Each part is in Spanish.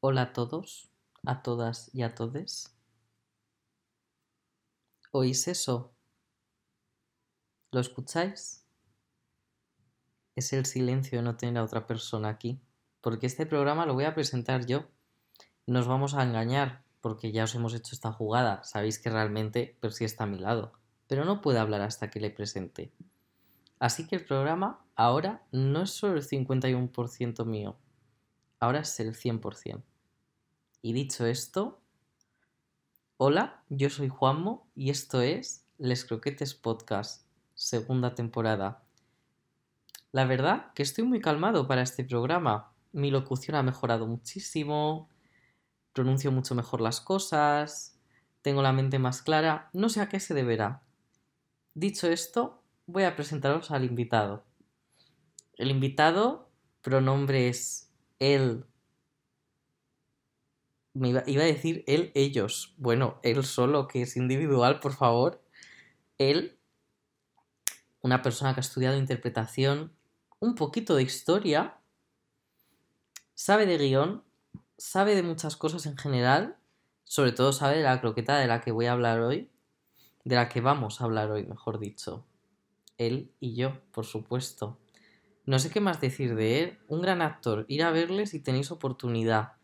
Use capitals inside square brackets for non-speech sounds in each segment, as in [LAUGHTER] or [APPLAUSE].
Hola a todos, a todas y a todes. ¿Oís eso? ¿Lo escucháis? Es el silencio de no tener a otra persona aquí, porque este programa lo voy a presentar yo. Nos vamos a engañar, porque ya os hemos hecho esta jugada. Sabéis que realmente Percy está a mi lado, pero no puede hablar hasta que le presente. Así que el programa ahora no es solo el 51% mío, ahora es el 100%. Y dicho esto, hola, yo soy Juanmo y esto es Les Croquetes Podcast, segunda temporada. La verdad que estoy muy calmado para este programa. Mi locución ha mejorado muchísimo, pronuncio mucho mejor las cosas, tengo la mente más clara, no sé a qué se deberá. Dicho esto, voy a presentaros al invitado. El invitado, pronombre es él. Me iba, iba a decir él, ellos. Bueno, él solo, que es individual, por favor. Él, una persona que ha estudiado interpretación, un poquito de historia, sabe de guion, sabe de muchas cosas en general, sobre todo sabe de la croqueta de la que voy a hablar hoy, de la que vamos a hablar hoy, mejor dicho. Él y yo, por supuesto. No sé qué más decir de él. Un gran actor. Ir a verle si tenéis oportunidad.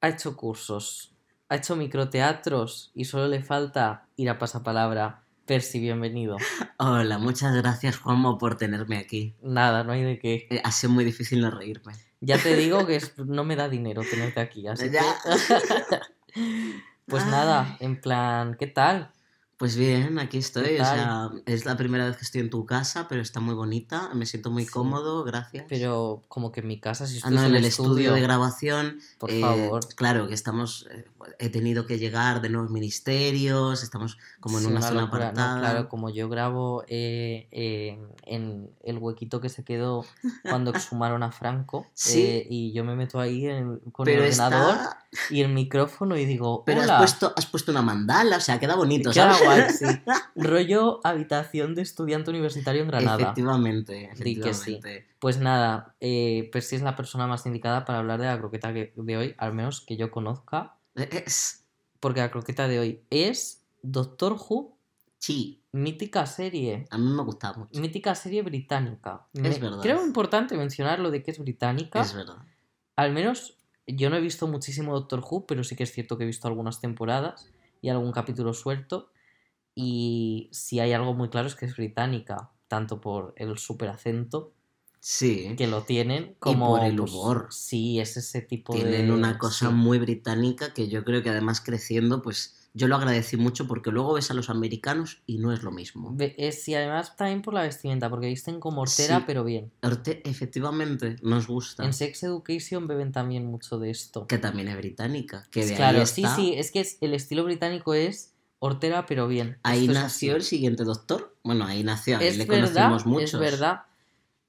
Ha hecho cursos. Ha hecho microteatros. Y solo le falta ir a pasapalabra. Percy, bienvenido. [LAUGHS] Hola, muchas gracias Juanmo por tenerme aquí. Nada, no hay de qué. Eh, ha sido muy difícil no reírme. Ya te digo que es- [LAUGHS] no me da dinero tenerte aquí. Así Ya. que... [LAUGHS] Pues nada, en plan, ¿qué tal? Pues bien, aquí estoy. ¿Qué O sea, es la primera vez que estoy en tu casa, pero está muy bonita. Me siento muy Sí. cómodo, gracias. Pero como que en mi casa, si Ah, no, en el estudio de grabación. Por eh, favor. Claro, que estamos. eh, he tenido que llegar de nuevos ministerios, estamos como en Sí, una, zona apartada. claro, como yo grabo eh, eh, en el huequito que se quedó cuando [LAUGHS] exhumaron a Franco, Sí. y yo me meto ahí en- con pero el ordenador está. Y el micrófono y digo, Pero has puesto, has puesto una mandala, o sea, queda bonito, queda ¿sabes? guay, sí. [LAUGHS] rollo habitación de estudiante universitario en Granada. Efectivamente, Di que sí. efectivamente. Pues nada, eh, Percy es la persona más indicada para hablar de la croqueta que- de hoy, al menos que yo conozca, Es. porque la croqueta de hoy es Doctor Who, Sí, mítica serie. a mí me gusta mucho. mítica serie británica. Me- Es verdad. Creo importante mencionar lo de que es británica. Es verdad. Al menos yo no he visto muchísimo Doctor Who, pero sí que es cierto que he visto algunas temporadas y algún capítulo suelto. Y si hay algo muy claro es que es británica, tanto por el super acento Sí. que lo tienen, como por el pues, humor. sí, es ese tipo de. Tienen una cosa sí. muy británica que yo creo que además creciendo, pues yo lo agradecí mucho porque luego ves a los americanos y no es lo mismo. Es- y además también por la vestimenta, porque visten como hortera, Sí. pero bien. Orte- efectivamente, nos gusta. En Sex Education beben también mucho de esto. Que también es británica. Que de claro, sí, está- sí, es que es- el estilo británico es hortera, pero bien. Ahí Esto nació el siguiente doctor. Bueno, ahí nació, ahí Es le verdad, conocimos muchos. es verdad.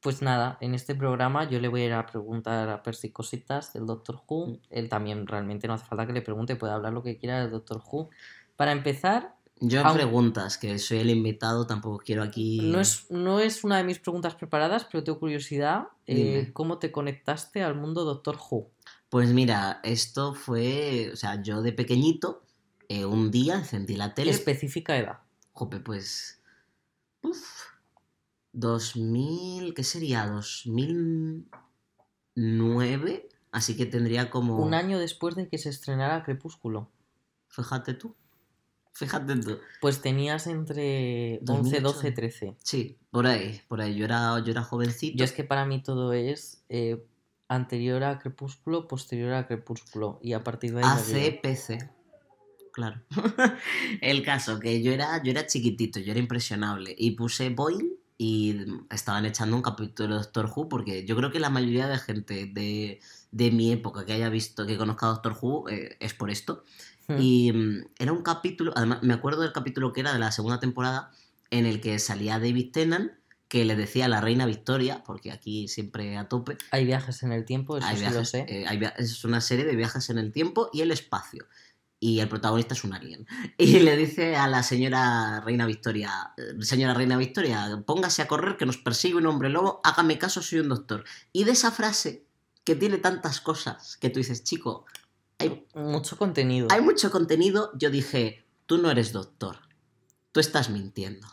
Pues nada, en este programa yo le voy a ir a preguntar a Percy cositas del Doctor Who. Mm. Él también realmente no hace falta que le pregunte, puede hablar lo que quiera del Doctor Who. Para empezar, Yo preguntas, que soy el invitado, tampoco quiero aquí. no es, no es una de mis preguntas preparadas, pero tengo curiosidad. eh. ¿Cómo te conectaste al mundo Doctor Who? Pues mira, esto fue. O sea, yo de pequeñito, eh, un día encendí la tele. Específica edad. Jope, pues. Uf. 2000. ¿Qué sería? 2009. Así que tendría como. Un año después de que se estrenara Crepúsculo. Fíjate tú. Fíjate tú. Pues tenías entre 11, 2008. 12, 13. Sí, por ahí. Por ahí. Yo era, yo era jovencito. Yo es que para mí todo es eh, anterior a Crepúsculo, posterior a Crepúsculo. Y a partir de ahí. ACPC. Claro. [LAUGHS] El caso, que yo era, yo era chiquitito, yo era impresionable. Y puse Boeing y estaban echando un capítulo de Doctor Who, porque yo creo que la mayoría de gente de, de mi época que haya visto, que conozca a Doctor Who, eh, es por esto. Hmm. Y mm, era un capítulo, además me acuerdo del capítulo que era de la segunda temporada, en el que salía David Tennant, que le decía a la reina Victoria, porque aquí siempre a tope, Hay viajes en el tiempo, eso hay sí viajes, lo sé. eh, hay es una serie de viajes en el tiempo y el espacio. Y el protagonista es un alien. [LAUGHS] Y le dice a la señora Reina Victoria, "Eh, señora Reina Victoria, póngase a correr que nos persigue un hombre lobo, hágame caso, soy un doctor. Y de esa frase que tiene tantas cosas que tú dices, chico, hay, Mucho contenido. hay mucho contenido, yo dije, tú no eres doctor, tú estás mintiendo.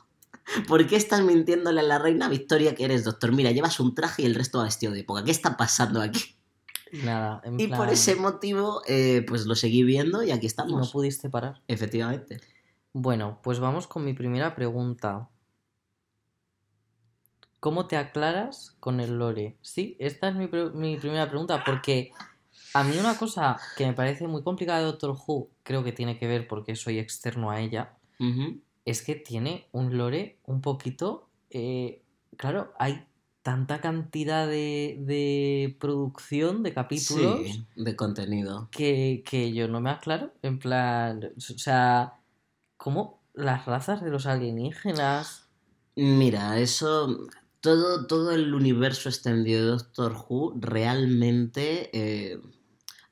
[LAUGHS] ¿Por qué estás mintiéndole a la reina Victoria que eres doctor? Mira, llevas un traje y el resto va vestido de época. ¿Qué está pasando aquí? Nada, en Y plan, por ese motivo, eh, pues lo seguí viendo y aquí y no estamos. pudiste parar. Efectivamente. Bueno, pues vamos con mi primera pregunta. ¿Cómo te aclaras con el lore? Sí, esta es mi, pre- mi primera pregunta, porque a mí una cosa que me parece muy complicada de Doctor Who, creo que tiene que ver porque soy externo a ella, es que tiene un lore un poquito... eh, claro, hay tanta cantidad de, de producción, de capítulos, Sí, de contenido. que, que yo no me aclaro. En plan, o sea, ¿cómo las razas de los alienígenas? Mira, eso, todo, todo el universo extendido de Doctor Who realmente eh,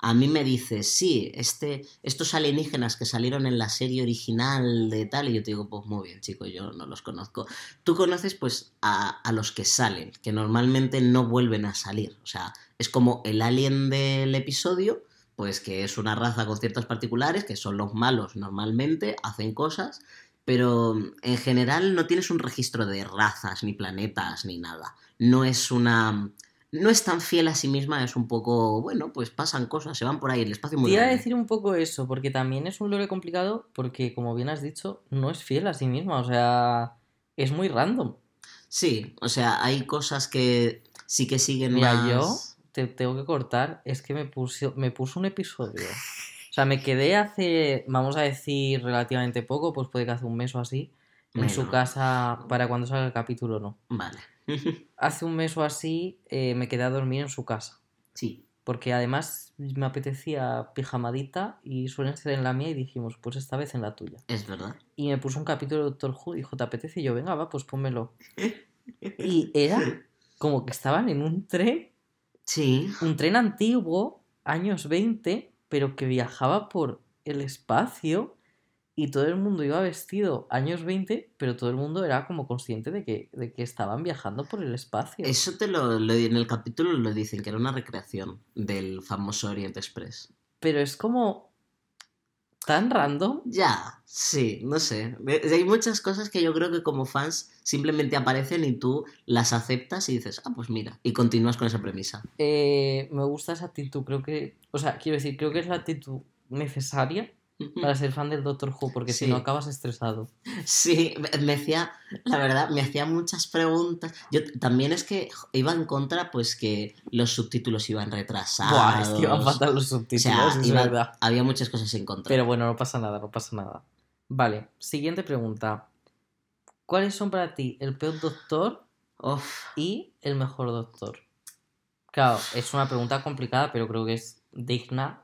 a mí me dice, sí, este, estos alienígenas que salieron en la serie original de tal, y yo te digo, pues muy bien, chico, yo no los conozco. Tú conoces pues a, a los que salen, que normalmente no vuelven a salir. O sea, es como el alien del episodio, pues que es una raza con ciertas particulares, que son los malos normalmente, hacen cosas, pero en general no tienes un registro de razas, ni planetas, ni nada. No es una... No es tan fiel a sí misma, es un poco, bueno, pues pasan cosas, se van por ahí, el espacio muy Te iba a decir un poco eso, porque también es un lore complicado, porque como bien has dicho, no es fiel a sí misma, o sea, es muy random. Sí, o sea, hay cosas que sí que siguen Mira, más... yo te tengo que cortar, es que me puso, me puso un episodio. O sea, me quedé hace, vamos a decir, relativamente poco, pues puede que hace un mes o así, en su casa para cuando salga el capítulo, no. Vale. Hace un mes o así eh, me quedé a dormir en su casa. sí, Porque además me apetecía pijamadita y suelen ser en la mía y dijimos, pues esta vez en la tuya. es verdad. Y me puso un capítulo de Doctor Who, dijo, ¿te apetece? Y yo, venga, va, pues pónmelo. [LAUGHS] Y era como que estaban en un tren, Sí, un tren antiguo, años 20, pero que viajaba por el espacio y todo el mundo iba vestido años 20, pero todo el mundo era como consciente de que, de que estaban viajando por el espacio. eso te lo, lo- en el capítulo lo dicen, que era una recreación del famoso Orient Express. Pero es como tan random. Ya, sí, no sé. De- Hay muchas cosas que yo creo que como fans simplemente aparecen y tú las aceptas y dices, ah, pues mira, y continúas con esa premisa. Eh, me gusta esa actitud, creo que, o sea, quiero decir, creo que es la actitud necesaria para ser fan del Doctor Who, porque si no acabas estresado. Sí, me- hacía, la verdad, me hacía muchas preguntas. Yo también es que iba en contra, pues que los subtítulos iban retrasados. Buah, es que iban fatal los O subtítulos, sea, es iba- verdad. había muchas cosas en contra. Pero bueno, no pasa nada, no pasa nada. Vale, siguiente pregunta. ¿Cuáles son para ti el peor doctor Uf, y el mejor doctor? Claro, es una pregunta complicada, pero creo que es digna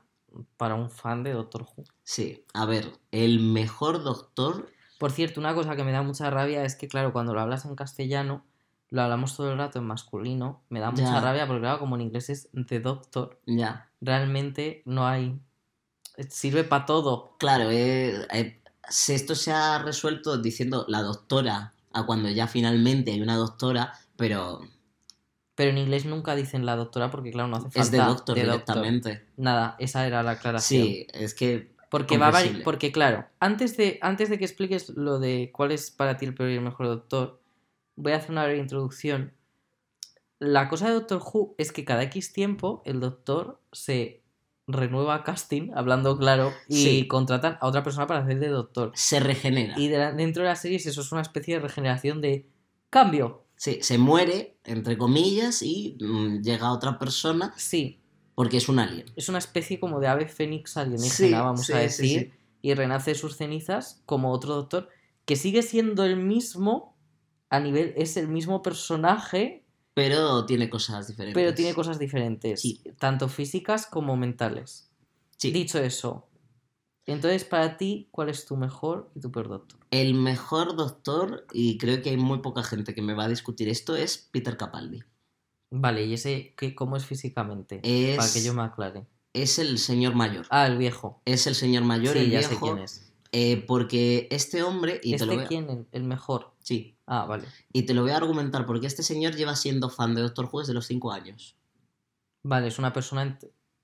para un fan de Doctor Who. Sí, a ver, el mejor doctor, Por cierto, una cosa que me da mucha rabia es que, claro, cuando lo hablas en castellano, lo hablamos todo el rato en masculino. Me da mucha Ya. rabia porque, claro, como en inglés es The Doctor, ya. realmente no hay. Sirve para todo. Claro, eh, eh, si esto se ha resuelto diciendo la doctora a cuando ya finalmente hay una doctora, pero Pero en inglés nunca dicen la doctora porque, claro, no hace falta. es de doctor directamente. Nada, esa era la aclaración. Sí, es que Porque va a porque claro, antes de, antes de que expliques lo de cuál es para ti el peor y el mejor doctor, voy a hacer una breve introducción. La cosa de Doctor Who es que cada X tiempo el doctor se renueva casting, hablando claro, y Sí. contratan a otra persona para hacer de doctor. se regenera. Y de la- dentro de las series eso es una especie de regeneración de cambio. Sí, se muere, entre comillas, y mm, llega otra persona Sí, porque es un alien. es una especie como de ave fénix alienígena, vamos sí, a decir. sí. y renace de sus cenizas como otro doctor que sigue siendo el mismo a nivel es el mismo personaje Pero tiene cosas diferentes. pero tiene cosas diferentes tanto físicas como mentales dicho eso entonces para ti cuál es tu mejor y tu peor doctor El mejor doctor, y creo que hay muy poca gente que me va a discutir esto, es Peter Capaldi. Vale y ese ¿qué, cómo es físicamente Es, para que yo me aclare es el señor mayor. ah el viejo Es el señor mayor, sí el ya viejo. sé quién es eh, porque este hombre, y te lo este a- quién el, el mejor Sí, ah vale y te lo voy a argumentar, porque este señor lleva siendo fan de Doctor Who desde los 5 años. Vale, es una persona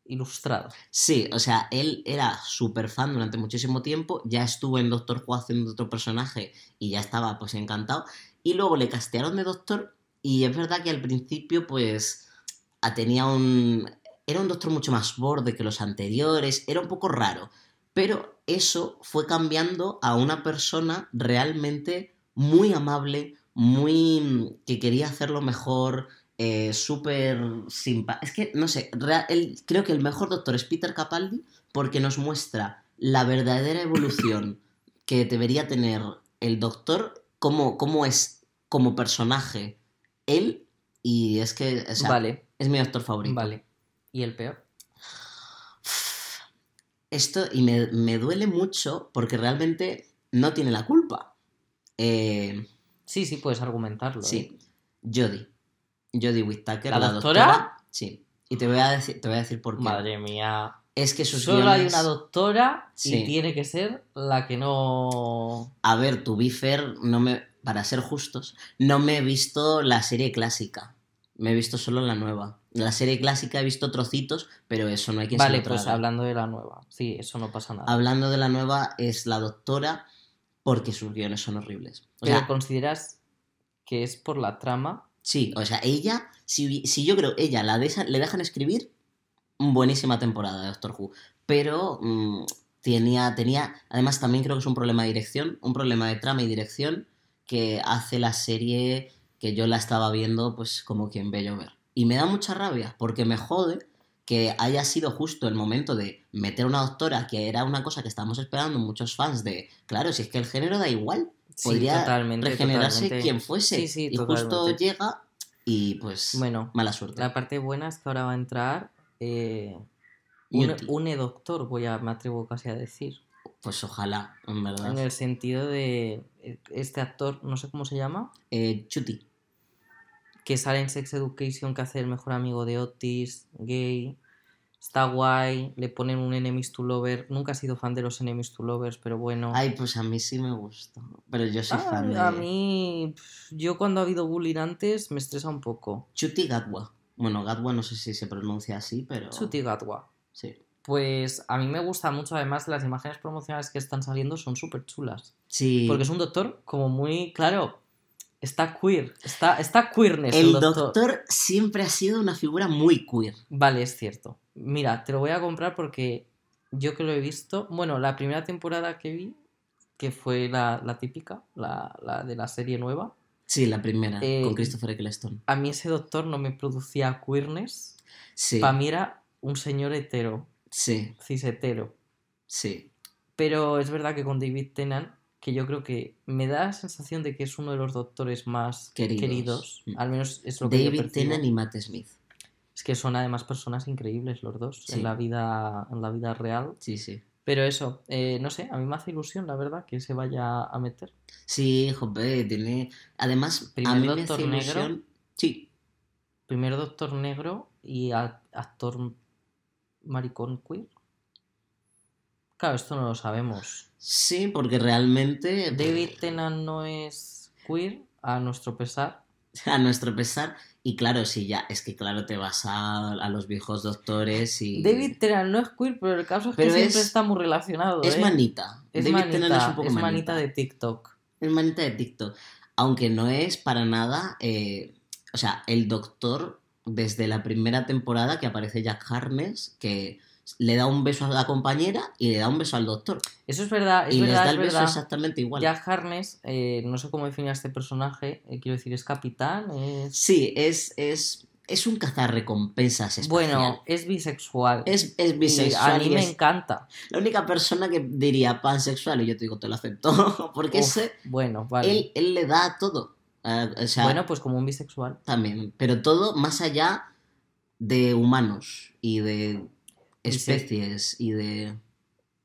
ilustrada. Sí, o sea, él era súper fan durante muchísimo tiempo, ya estuvo en Doctor Who haciendo otro personaje y ya estaba pues encantado. Y luego le castearon de Doctor y es verdad que al principio pues tenía un... Era un Doctor mucho más borde que los anteriores, era un poco raro. Pero eso fue cambiando a una persona realmente muy amable, muy... que quería hacerlo mejor, eh, súper. Es que, no sé, creo que el mejor doctor es Peter Capaldi porque nos muestra la verdadera evolución que debería tener el doctor, cómo, cómo es como personaje él, y es que, o sea, vale, es mi doctor favorito. vale. ¿Y el peor? Esto, y me, me duele mucho porque realmente no tiene la culpa. Eh, Sí, sí, puedes argumentarlo. ¿eh? Sí, Jodie. Jodie Whittaker, ¿La la, doctora? doctora. Sí. Y te voy a decir, te voy a decir por qué. Madre mía. Es que sus Solo hay una doctora Sí. y tiene que ser la que no. A ver, tu Bifer, no me, para ser justos, no me he visto la serie clásica. Me he visto solo la nueva. La serie clásica he visto trocitos, pero eso no hay quien se Vale, lo pues hablando de la nueva. Sí, eso no pasa nada. Hablando de la nueva, es la doctora porque sus guiones son horribles. O Pero sea, consideras que es por la trama. sí, o sea, ella, si, si yo creo, ella la deja- le dejan escribir, buenísima temporada de Doctor Who. Pero mm, tenía, tenía, además también creo que es un problema de dirección, un problema de trama y dirección que hace la serie que yo la estaba viendo pues como quien ve llover. Y me da mucha rabia porque me jode que haya sido justo el momento de meter una doctora, que era una cosa que estábamos esperando muchos fans de, claro, si es que el género da igual, Sí, podría totalmente, regenerarse totalmente. quien fuese. Sí, sí, y justo llega y pues Bueno, mala suerte. la parte buena es que ahora va a entrar eh, un, Newty. un e-doctor, voy a, me atrevo casi a decir. Pues ojalá, en verdad. En el sentido de eh, este actor, no sé cómo se llama, Eh, Chuti. que sale en Sex Education, que hace el mejor amigo de Otis, gay, está guay, le ponen un enemies to lover, nunca he sido fan de los enemies to lovers, pero bueno. Ay, pues a mí sí me gusta. Pero yo soy Ah, fan de A mí, yo cuando ha habido bullying antes me estresa un poco. Chuti Gatwa. Bueno, Gatwa no sé si se pronuncia así, pero. Chuti Gatwa. Sí. Pues a mí me gusta mucho, además las imágenes promocionales que están saliendo son súper chulas. Sí. Porque es un doctor como muy, claro, está queer, está, está queerness El doctor siempre ha sido una figura muy queer. Vale, es cierto. Mira, te lo voy a comprar porque yo que lo he visto, bueno, la primera temporada que vi, que fue la, la típica, la, la de la serie nueva, Sí, la primera, Eh, con Christopher Eccleston. a mí ese doctor no me producía queerness, Sí. para mí era un señor hetero, Sí, cis hetero. sí. Pero es verdad que con David Tennant, que yo creo que me da la sensación de que es uno de los doctores más Queridos. queridos, Mm. al menos es lo que yo David. Tennant y Matt Smith. Es que son además personas increíbles los dos Sí. en la vida en la vida real. Sí, sí. Pero eso, eh, no sé, a mí me hace ilusión, la verdad, que se vaya a meter. Sí, joder, tiene. Además, a Primer mí me Doctor hace Negro. Sí, Primero Doctor Negro y a- actor maricón queer. Claro, esto no lo sabemos. sí, porque realmente. David Tennant no es queer, a nuestro pesar. [LAUGHS] A nuestro pesar. Y claro, sí, ya, es que claro, te vas a, a los viejos doctores y. David Tennant no es queer, pero el caso es que siempre es- está muy relacionado. Es ¿eh? manita. Es David manita, Tennant es un poco es manita. manita de TikTok. Es manita de TikTok. Aunque no es para nada. eh, o sea, el doctor, desde la primera temporada que aparece Jack Harness, que le da un beso a la compañera y le da un beso al doctor. Eso es verdad, es y les verdad, da es el beso verdad. exactamente igual. Jack Harness, eh, no sé cómo definir a este personaje, eh, quiero decir, es capitán, es... Sí, es, es, es un cazarrecompensas espacial. Bueno, es bisexual. es, es Y bisexual. a mí y me encanta. la única persona que diría pansexual y yo te digo, te lo acepto. [LAUGHS] Porque Uf, ese, bueno, vale. él, él le da todo. Ah, o sea, bueno, pues como un bisexual. también. Pero todo más allá de humanos y de sí. especies y de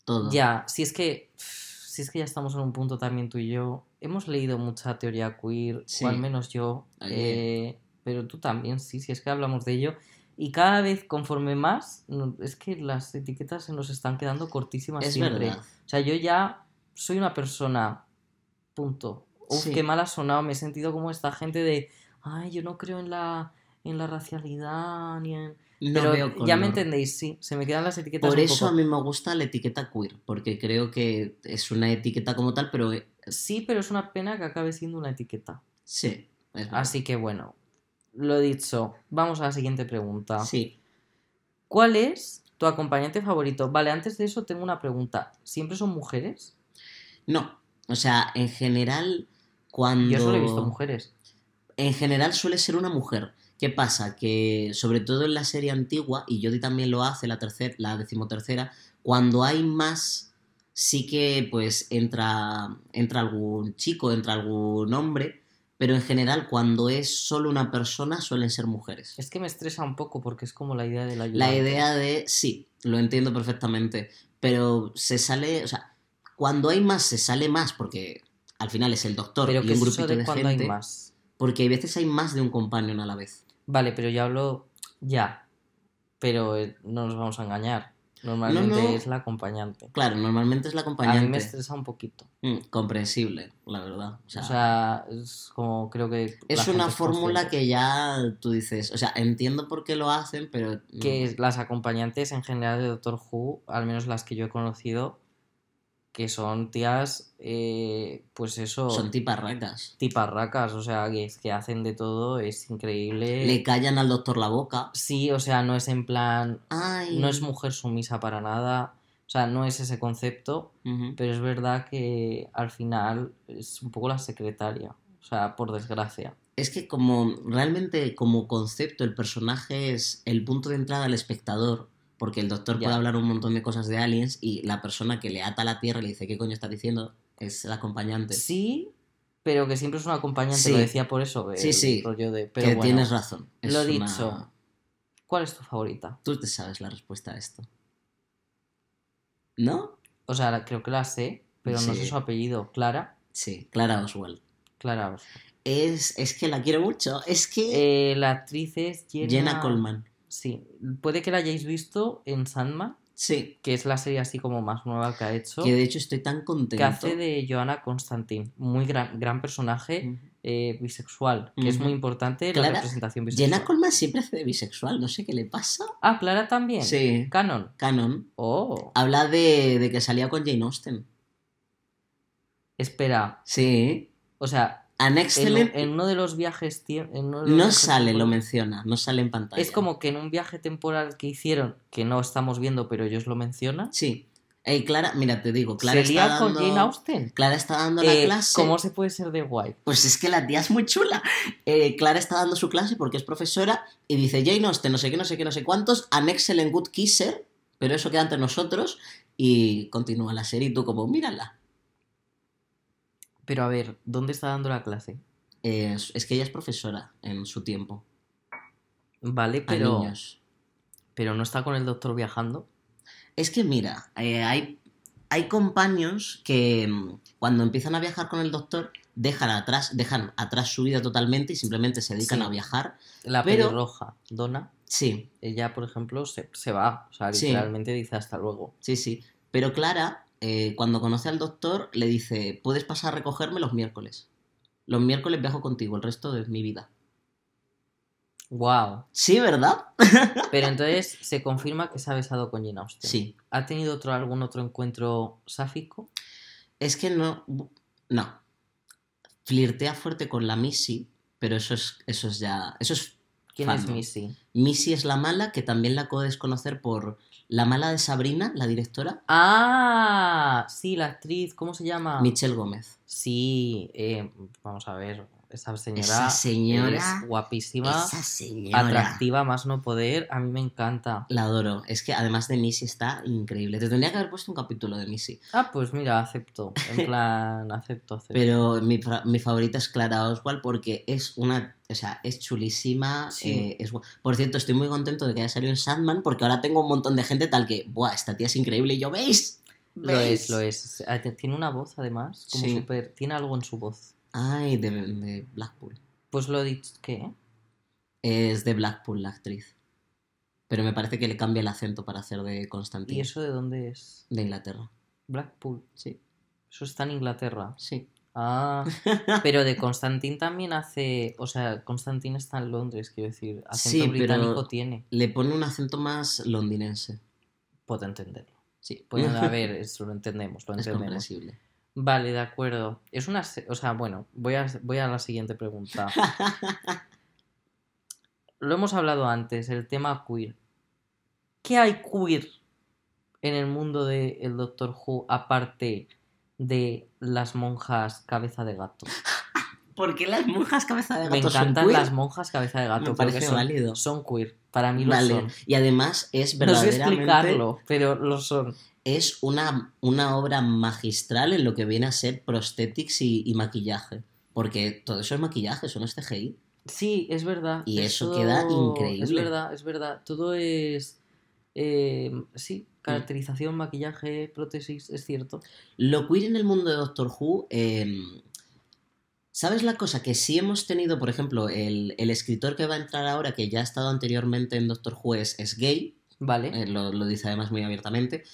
todo. Ya, si es que si es que ya estamos en un punto también tú y yo, hemos leído mucha teoría queer, Sí. o al menos yo, eh, pero tú también, sí, si es que hablamos de ello. Y cada vez conforme más, es que las etiquetas se nos están quedando cortísimas es siempre. verdad. O sea, yo ya soy una persona. Punto. Uf, Sí. qué mal ha sonado. Me he sentido como esta gente de. Ay, yo no creo en la. en la racialidad ni en... No Pero veo ya me entendéis, sí, se me quedan las etiquetas Por un eso poco. a mí me gusta la etiqueta queer, porque creo que es una etiqueta como tal, pero eh, Sí, pero es una pena que acabe siendo una etiqueta. sí. Así que bueno, lo dicho, vamos a la siguiente pregunta. Sí. ¿Cuál es tu acompañante favorito? Vale, antes de eso tengo una pregunta. ¿Siempre son mujeres? No, o sea, en general, cuando... Yo solo he visto mujeres. En general suele ser una mujer. ¿Qué pasa? Que sobre todo en la serie antigua, y Jodie también lo hace, la, tercer, la decimotercera, cuando hay más, sí que pues entra, entra algún chico, entra algún hombre, pero en general cuando es solo una persona suelen ser mujeres. Es que me estresa un poco porque es como la idea de la La idea de, sí, lo entiendo perfectamente, pero se sale, o sea, cuando hay más se sale más porque al final es el doctor Pero y que un grupito eso de gente, hay más. porque hay veces hay más de un companion a la vez. Vale, pero yo hablo ya. Pero eh, no nos vamos a engañar. Normalmente no. es la acompañante. Claro, normalmente es la A acompañante. mí me estresa un poquito. Mm, comprensible, la verdad. O sea, O sea, es como creo que. es una fórmula que ya tú dices, o sea, entiendo por qué lo hacen, pero... Que las acompañantes en general de Doctor Who, al menos las que yo he conocido, que son tías, eh, pues eso, son tiparracas. tiparracas, o sea, que, es que hacen de todo, es increíble. Le callan al doctor la boca. Sí, o sea, no es en plan, Ay. no es mujer sumisa para nada, o sea, no es ese concepto, pero es verdad que al final es un poco la secretaria, o sea, por desgracia. Es que como realmente como concepto el personaje es el punto de entrada al espectador, porque el doctor Ya. puede hablar un montón de cosas de aliens y la persona que le ata a la tierra y le dice qué coño estás diciendo es el acompañante. Sí, pero que siempre es un acompañante, Sí. lo decía por eso, Sí, el sí. rollo de... Pero que bueno, tienes razón. es lo una- dicho. ¿Cuál es tu favorita? Tú te sabes la respuesta a esto. ¿No? O sea, creo que la sé, pero no sé su apellido. Clara. Sí, Clara Oswald. Clara. Es, es que la quiero mucho. Es que Eh, la actriz es Jenna... Jenna Coleman. Sí, puede que la hayáis visto en Sandman, Sí, que es la serie así como más nueva que ha hecho, que de hecho estoy tan contento. que hace de Joanna Constantine. Muy gran, gran personaje eh, bisexual, que es muy importante la representación bisexual. Jenna Coleman siempre hace de bisexual, no sé qué le pasa. Ah, Clara también. Sí, Canon. Canon. Oh, Habla de, de que salía con Jane Austen. espera. Sí. O sea, An en, Excellent en uno de los viajes... en uno de los no viajes sale, lo menciona, no sale en pantalla. Es como que en un viaje temporal que hicieron, que no estamos viendo, pero ellos lo mencionan, Sí. Ey, Clara, mira, te digo, Clara se está con dando... Jane Austen. Clara está dando la Eh, clase. ¿Cómo se puede ser de guay? Pues es que la tía es muy chula. Eh, Clara está dando su clase porque es profesora y dice Jane Austen, no sé qué, no sé qué, no sé cuántos, an excellent good kisser, pero eso queda entre nosotros y continúa la serie y tú como, mírala. Pero a ver, ¿dónde está dando la clase? Eh, es es que ella es profesora en su tiempo, Vale, pero, niños. pero no está con el doctor viajando. Es que mira, eh, hay, hay companions que mm, cuando empiezan a viajar con el doctor dejan atrás, dejan atrás su vida totalmente y simplemente se dedican Sí. a viajar. La Pero- pelirroja, Donna, Sí, ella, por ejemplo, se, se va. O sea, Sí. literalmente dice hasta luego. Sí, sí. Pero Clara, eh, cuando conoce al doctor, le dice, puedes pasar a recogerme los miércoles. Los miércoles viajo contigo el resto de mi vida. Wow. Sí, ¿verdad? [LAUGHS] Pero entonces se confirma que se ha besado con Jane Austen. Sí. ¿Ha tenido otro, algún otro encuentro sáfico? Es que no... No. Flirtea fuerte con la Missy, pero eso es, eso es ya... Eso es... ¿Quién es. Missy? Missy es la mala, que también la puedes conocer por la mala de Sabrina, la directora, Ah, sí, la actriz, ¿cómo se llama? Michelle Gómez. Sí, eh, vamos a ver, esa señora, Esa señora... es guapísima, Esa señora... atractiva, más no poder, a mí me encanta. La adoro. Es que además de Missy está increíble. Te tendría que haber puesto un capítulo de Missy. Ah, pues mira, acepto, en [LAUGHS] plan, acepto, acepto. Pero mi, mi favorita es Clara Oswald porque es una. O sea, es chulísima. Sí. eh, es Por cierto, estoy muy contento de que haya salido en Sandman porque ahora tengo un montón de gente tal que. ¡Buah! Esta tía es increíble. Y yo, ¿veis? Lo es, lo es. Tiene una voz, además, como Sí. súper, tiene algo en su voz. Ay, de, de Blackpool. Pues lo he dicho, ¿qué? Es de Blackpool la actriz. Pero me parece que le cambia el acento para hacer de ¿Y Constantine. eso de dónde es? De Inglaterra. Blackpool. Sí, Eso está en Inglaterra. sí. Ah, [LAUGHS] pero de Constantine también hace. O sea, Constantine está en Londres, quiero decir. Acento Sí, británico pero- tiene. Le pone un acento más londinense. Puedo entenderlo. Sí, Pues [LAUGHS] a ver, eso lo entendemos, lo es entendemos. comprensible. Vale, de acuerdo. Es una. O sea, bueno, voy a, voy a la siguiente pregunta. [LAUGHS] Lo hemos hablado antes, el tema queer. ¿Qué hay queer en el mundo del Doctor Who aparte de las monjas cabeza de gato? [LAUGHS] ¿Por qué las monjas cabeza de Me gato son encantan queer? las monjas cabeza de gato. Me parece son, válido. son queer. Para mí lo Vale, son. y además es No sé verdaderamente explicarlo, pero lo son. es una, una obra magistral en lo que viene a ser prosthetics y, y maquillaje. Porque todo eso es maquillaje, eso no es CGI. Sí, es verdad. Y es eso queda increíble. Es verdad, es verdad. Todo es. eh, sí, caracterización, maquillaje, prótesis, es cierto. Lo queer en el mundo de Doctor Who. eh, ¿Sabes la cosa? Que sí hemos tenido, por ejemplo, el, el escritor que va a entrar ahora, que ya ha estado anteriormente en Doctor Who, es, es gay. Vale. eh, lo, lo dice además muy abiertamente.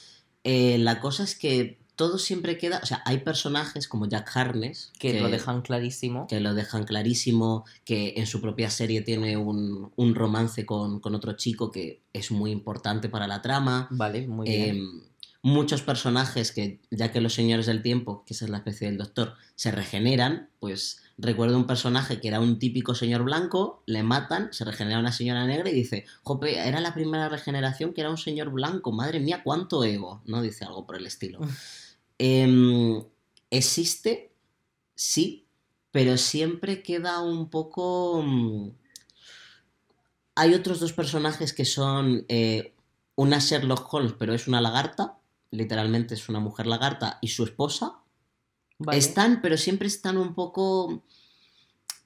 Eh, la cosa es que todo siempre queda. O sea, hay personajes como Jack Harness. que, lo dejan clarísimo. que lo dejan clarísimo, que en su propia serie tiene un, un romance con, con otro chico que es muy importante para la trama. Vale, muy bien. Eh, muchos personajes que, ya que los señores del tiempo, que esa es la especie del doctor, se regeneran, pues recuerdo un personaje que era un típico señor blanco, le matan, se regenera una señora negra y dice, jope, era la primera regeneración que era un señor blanco, madre mía, cuánto ego, ¿no? Dice algo por el estilo. [LAUGHS] Em, existe, sí, pero siempre queda un poco... mm, Hay otros dos personajes que son eh, una Sherlock Holmes, pero es una lagarta, literalmente es una mujer lagarta, y su esposa. Vale. Están, pero siempre están un poco...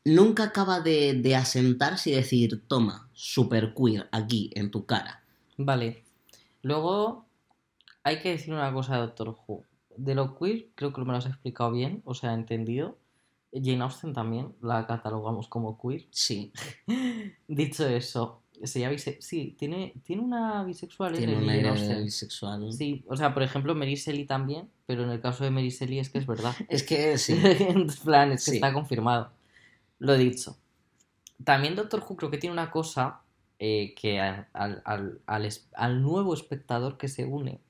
Nunca acaba de, de asentarse y decir, toma, super queer, aquí, en tu cara. Vale. Luego, hay que decir una cosa de Doctor Who. De lo queer, creo que me lo has explicado bien, o sea, entendido. Jane Austen también la catalogamos como queer. Sí, [LAUGHS] Dicho eso, sería sí, tiene, tiene una bisexual en tiene el un Jane bisexual. Sí, o sea, por ejemplo, Mary Shelley también, pero en el caso de Mary Shelley es que es verdad. [LAUGHS] Es que sí. [LAUGHS] en plan, es que Sí. está confirmado. Lo he dicho. También Doctor Who creo que tiene una cosa eh, que al, al- al- al es- al nuevo espectador que se une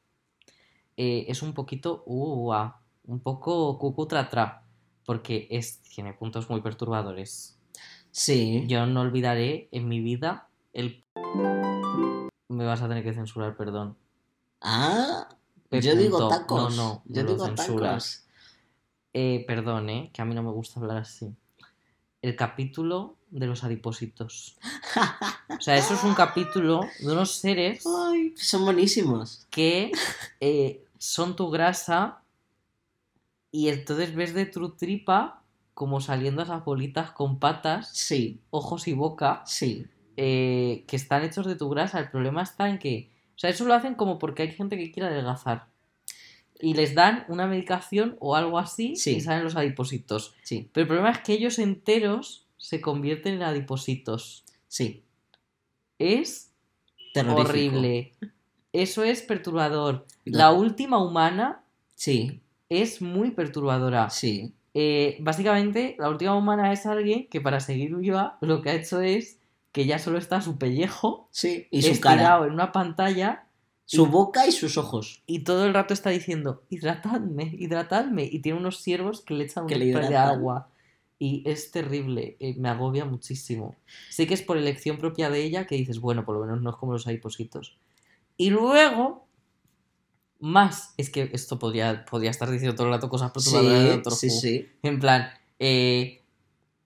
eh, es un poquito uh, ah, un poco cucutratra porque es, tiene puntos muy perturbadores. Sí. Yo no olvidaré en mi vida el... Me vas a tener que censurar, perdón. Ah, yo digo tacos. No, no, yo digo censuras. tacos. Eh, perdón, ¿eh? que a mí no me gusta hablar así. El capítulo de los adipósitos. O sea, eso es un capítulo de unos seres [LAUGHS] Ay, son buenísimos. que eh, son tu grasa y entonces ves de tu tripa como saliendo esas bolitas con patas, Sí, ojos y boca sí. eh, que están hechos de tu grasa. El problema está en que, o sea, eso lo hacen como porque hay gente que quiere adelgazar. Y les dan una medicación o algo así Sí. y salen los adipósitos. Sí, Pero el problema es que ellos enteros se convierten en adipósitos. sí. Es horrible. Eso es perturbador. No. La última humana Sí, es muy perturbadora. sí. Eh, básicamente, la última humana es alguien que para seguir viva lo que ha hecho es que ya solo está su pellejo Sí, y su cara. en una pantalla Su boca y sus ojos. y todo el rato está diciendo hidratadme, hidratadme y tiene unos siervos que le echan un le de agua y es terrible, eh, me agobia muchísimo. Sé que es por elección propia de ella que dices, bueno, por lo menos no es como los adipositos. Y luego, más, es que esto podría, podría estar diciendo todo el rato cosas perturbadoras de Sí, Doctor sí, Who. sí. En plan, eh,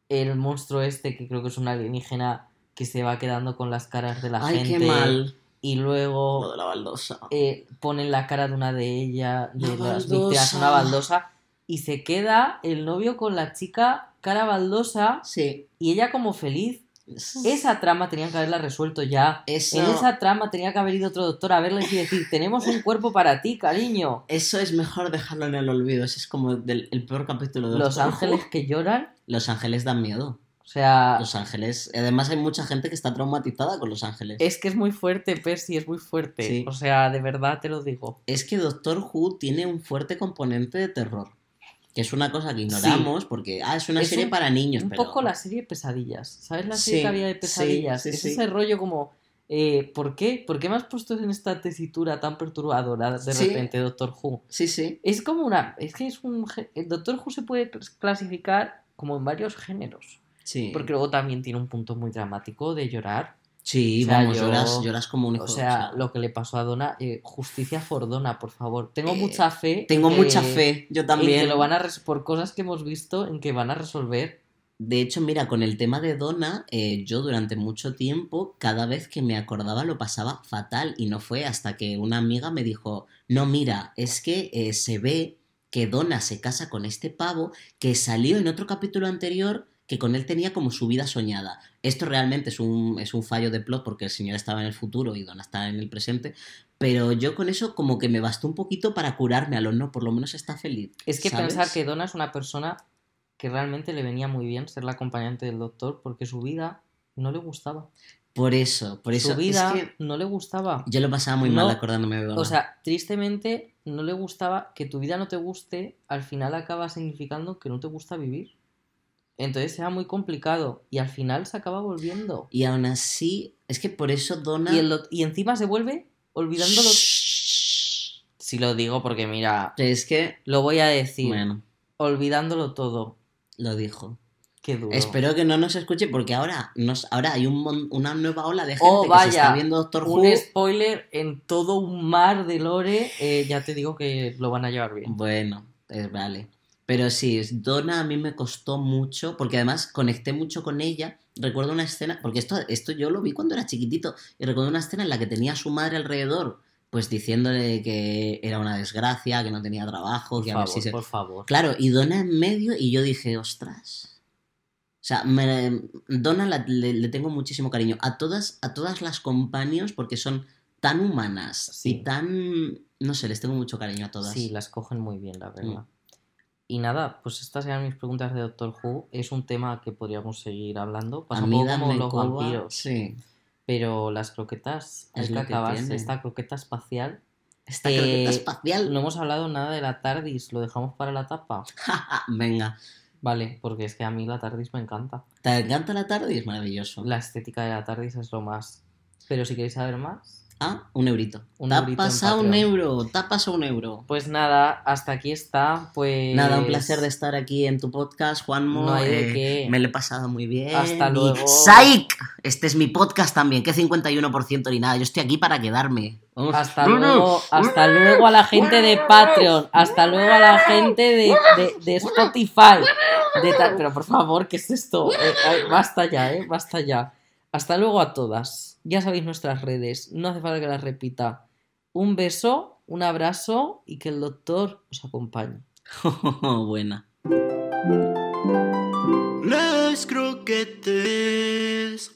el monstruo este, que creo que es un alienígena que se va quedando con las caras de la Ay, gente. qué mal. Y luego Lo de la baldosa. eh, ponen la cara de una de ellas, de La las víctimas, una baldosa, y se queda el novio con la chica cara baldosa Sí. y ella como feliz. Esa trama tenían que haberla resuelto ya. Eso, En esa trama tenía que haber ido otro doctor a verles y decir, tenemos un cuerpo para ti, cariño. eso es mejor dejarlo en el olvido. Ese es como del- el peor capítulo de Los ángeles que lloran, Los ángeles dan miedo. o sea, Los ángeles. Además, hay mucha gente que está traumatizada con los ángeles. es que es muy fuerte, Percy, es muy fuerte. Sí. O sea, de verdad te lo digo. Es que Doctor Who tiene un fuerte componente de terror. Que es una cosa que ignoramos porque, ah, es una Es serie un- para niños, Un pero... poco la serie de pesadillas. ¿Sabes la serie Sí, que había de pesadillas? sí, es ese rollo como. eh, ¿Por qué? ¿Por qué me has puesto en esta tesitura tan perturbadora de repente, Doctor Who? Sí, sí. Es como una. Es que es un. El Doctor Who se puede clas- clasificar como en varios géneros. Sí, Porque luego también tiene un punto muy dramático de llorar. Sí o sea, vamos, yo- lloras, lloras como un hijo. O sea, lo que le pasó a Donna, eh, justicia for Donna, por favor. Tengo Eh, mucha fe. Tengo en mucha fe, yo En también. que lo van a por cosas que hemos visto, en que van a resolver. De hecho, mira, con el tema de Donna, eh, yo durante mucho tiempo, cada vez que me acordaba lo pasaba fatal y no fue hasta que una amiga me dijo, no, mira, es que eh, se ve que Donna se casa con este pavo que salió en otro capítulo anterior que con él tenía como su vida soñada. Esto realmente es un, es un fallo de plot porque el señor estaba en el futuro y Donna está en el presente, pero yo con eso como que me bastó un poquito para curarme a lo no, por lo menos está feliz. Es que ¿sabes? pensar que Donna es una persona que realmente le venía muy bien ser la acompañante del doctor porque su vida no le gustaba. Por eso, por eso su vida es que no le gustaba. yo lo pasaba muy No, mal acordándome de Donna. O sea, tristemente no le gustaba que tu vida no te guste, al final acaba significando que no te gusta vivir. Entonces era muy complicado y al final se acaba volviendo. Y aún así, es que por eso Donna. Y, el y encima se vuelve olvidándolo. Shhh. Si lo digo porque mira, Es que. lo voy a decir. Bueno, Olvidándolo todo. lo dijo. Qué duro. Espero que no nos escuche porque ahora, nos, ahora hay un, mon- una nueva ola de gente Oh, que se vaya, está viendo Doctor Who. Un spoiler en todo un mar de lore. eh, ya te digo que lo van a llevar bien. Bueno, es vale. Pero sí, Donna a mí me costó mucho, porque además conecté mucho con ella. Recuerdo una escena, porque esto, esto yo lo vi cuando era chiquitito, y recuerdo una escena en la que tenía a su madre alrededor, pues diciéndole que era una desgracia, que no tenía trabajo, Por que a ver favor, si se... por favor. Claro, y Donna en medio, y yo dije, ostras. O sea, me, Donna la- le, le tengo muchísimo cariño. A todas, a todas las compañíos, porque son tan humanas Sí. y tan. No sé, les tengo mucho cariño a todas. Sí, las cogen muy bien, la verdad. Mm. Y nada, pues estas eran mis preguntas de Doctor Who. Es un tema que podríamos seguir hablando. Pasa un poco como los coba, vampiros. Sí. Pero las croquetas, hay Es que lo que acabarse. tiene. Esta croqueta espacial. Esta Eh, croqueta espacial. No hemos hablado nada de la TARDIS. ¿Lo dejamos para la tapa? [LAUGHS] Venga. Vale, porque es que a mí la TARDIS me encanta. ¿Te encanta la tarde? Es maravilloso. La estética de la TARDIS es lo más. Pero si queréis saber más, Ah, un eurito. Un te ha eurito en pasado un euro. Te ha pasado un euro. pues nada, hasta aquí está. Pues. Nada, un placer de estar aquí en tu podcast, Juanmo. No hay de Eh, qué. Me lo he pasado muy bien. Hasta Y luego. ¡Psych! Este es mi podcast también. Que 51% ni nada. Yo estoy aquí para quedarme. Vamos. Hasta luego, hasta luego a la gente de Patreon, hasta luego a la gente de, de- de Spotify. de pero por favor, ¿qué es esto? Eh, eh, basta ya, ¿eh? Basta ya. Hasta luego a todas. Ya sabéis nuestras redes, no hace falta que las repita. Un beso, un abrazo y que el doctor os acompañe. [LAUGHS] Buena. Croquetes.